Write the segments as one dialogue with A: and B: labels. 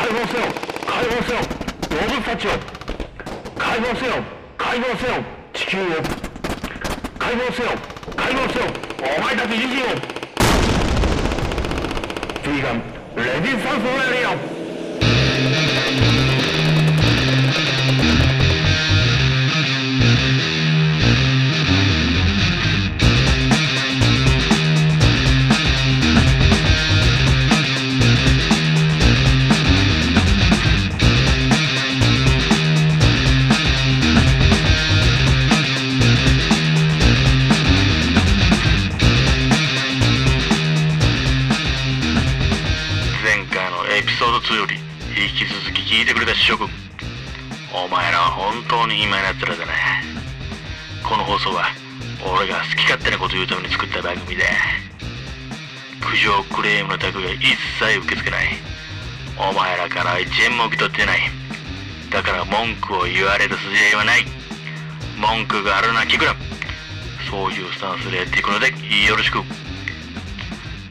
A: 解放せよ。解放せよ。動物たちを。解放せよ。解放せよ。地球を。解放せよ。解放せよ。お前たち自身を。ヴィーガ
B: のエピソード2より引き続き聞いてくれた諸君。お前らは本当に暇な奴らだな。この放送は俺が好き勝手なこと言うために作った番組だ。苦情クレームのタグが一切受け付けない。お前らからは1円も受け取ってない。だから文句を言われる筋合いはない。文句があるな聞くな。そういうスタンスでやっていくのでよろしく。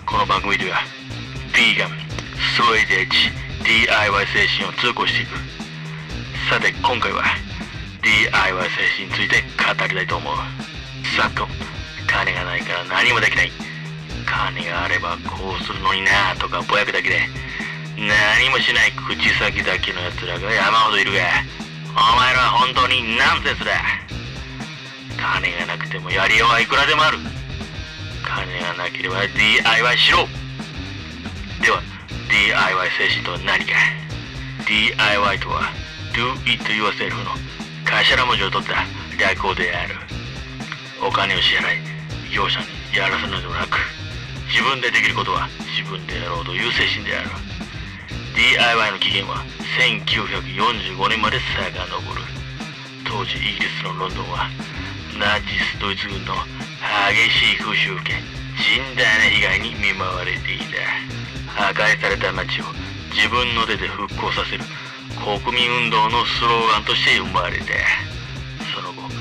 B: この番組ではヴィーガンストレイトエッジ DIY 精神を通行していくさて今回は DIY 精神について語りたいと思う。昨今金がないから何もできない。金があればこうするのになとかぼやくだけで何もしない口先だけのやつらが山ほどいる。がお前らは本当にナンセンスだ金がなくてもやりようはいくらでもある。金がなければ DIY しろでは DIY 精神とは何か。DIY とは Do It Yourself の頭文字を取った略語である。お金を支払い業者にやらせるのではなく自分でできることは自分でやろうという精神である。DIY の起源は1945年まで遡る。当時イギリスのロンドンはナチスドイツ軍の激しい空襲を受け甚大な被害に見舞われていた。破壊された街を自分の手で復興させる国民運動のスローガンとして生まれたその後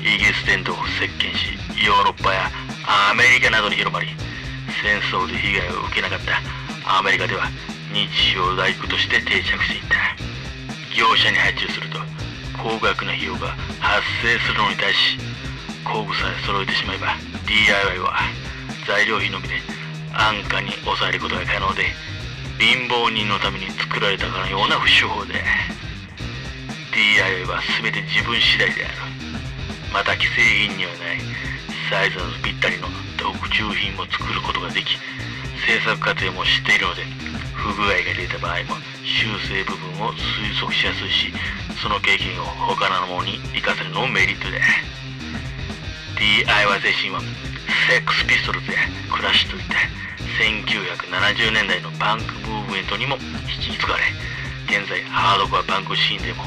B: イギリス伝統を席巻しヨーロッパやアメリカなどに広まり戦争で被害を受けなかったアメリカでは日常大工として定着していった。業者に発注すると高額な費用が発生するのに対し工具さえ揃えてしまえば DIY は材料費のみで安価に抑えることが可能で貧乏人のために作られたかのような不手法で DIY は全て自分次第である。また既製品にはないサイズのぴったりの特注品も作ることができ制作過程も知っているので不具合が出た場合も修正部分を推測しやすいしその経験を他のものに活かせるのもメリットだ DIY 精神はセックスピストルズやクラッシュといった1970年代のパンクムーブメントにも引き継がれ現在ハードコアパンクシーンでも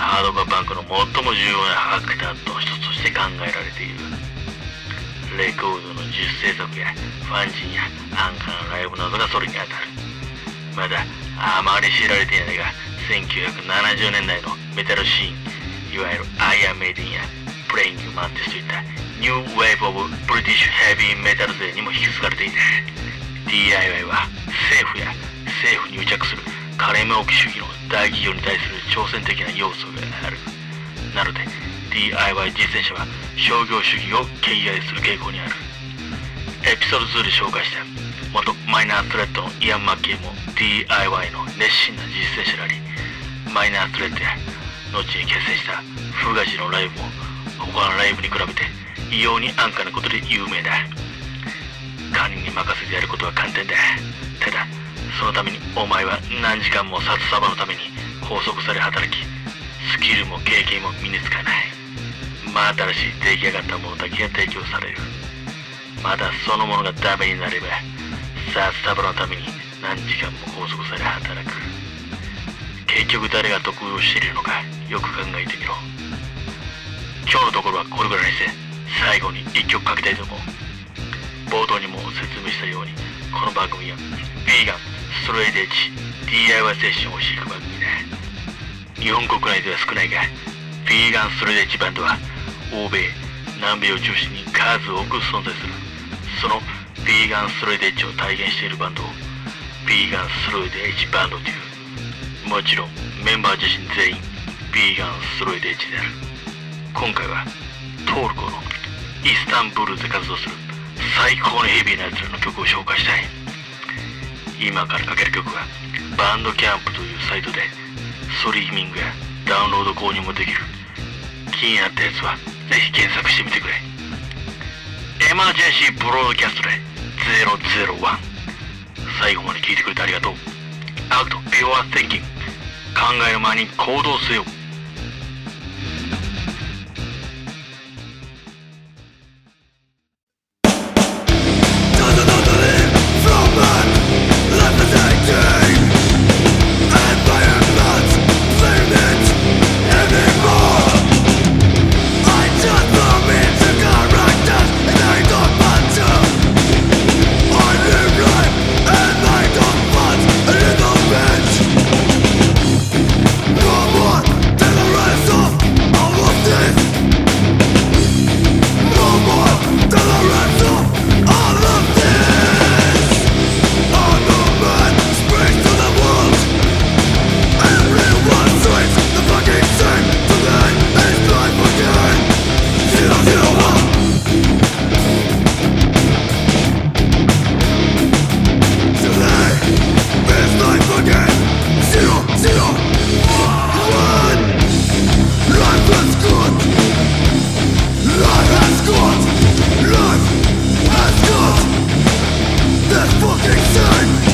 B: ハードコアパンクの最も重要なファクターと一つとして考えられている。レコードの自主制作やファンジンや安価なライブなどがそれに当たる。まだあまり知られていないが1970年代のメタルシーンいわゆるアイアンメイデンやプレイングマンティスといったニューウェーブ・オブ・ブリティッシュ・ヘビー・メタル勢にも引き継がれていた DIY は政府や政府に癒着する金儲け主義の大企業に対する挑戦的な要素がある。なので DIY 実践者は商業主義を敬愛する傾向にある。エピソード2で紹介した元マイナースレッドのイアン・マッケイも DIY の熱心な実践者でありマイナースレッドや後に結成したフガジのライブも他のライブに比べて異様に安価なことで有名だ。管理に任せてやることは簡単だ。ただそのためにお前は何時間も札束のために拘束され働きスキルも経験も身につかない。真新しい出来上がったものだけが提供される。まだそのものがダメになれば札束のために何時間も拘束され働く。結局誰が得をしているのかよく考えてみろ。今日のところはこれぐらいにして最後に一曲かけたいと思う。冒頭にも説明したようにこの番組はヴィーガンストレイトエッジ DIY 精神を教える番組だ日本国内では少ないがヴィーガンストレイトエッジバンドは欧米南米を中心に数多く存在するそのヴィーガンストレイトエッジを体現しているバンドをヴィーガンストレイトエッジバンドというもちろんメンバー自身全員ビーガンストロイドエッジである。今回はトルコのイスタンブールで活動する最高のヘビーなやつらの曲を紹介したい。今からかける曲はバンドキャンプというサイトでストリーミングやダウンロード購入もできる気になったやつはぜひ検索してみてくれ。エマージェンシーブロードキャストで001最後まで聞いてくれてありがとう。アウト Pure Thinking 考える前に行動せよ。
C: Eastern sun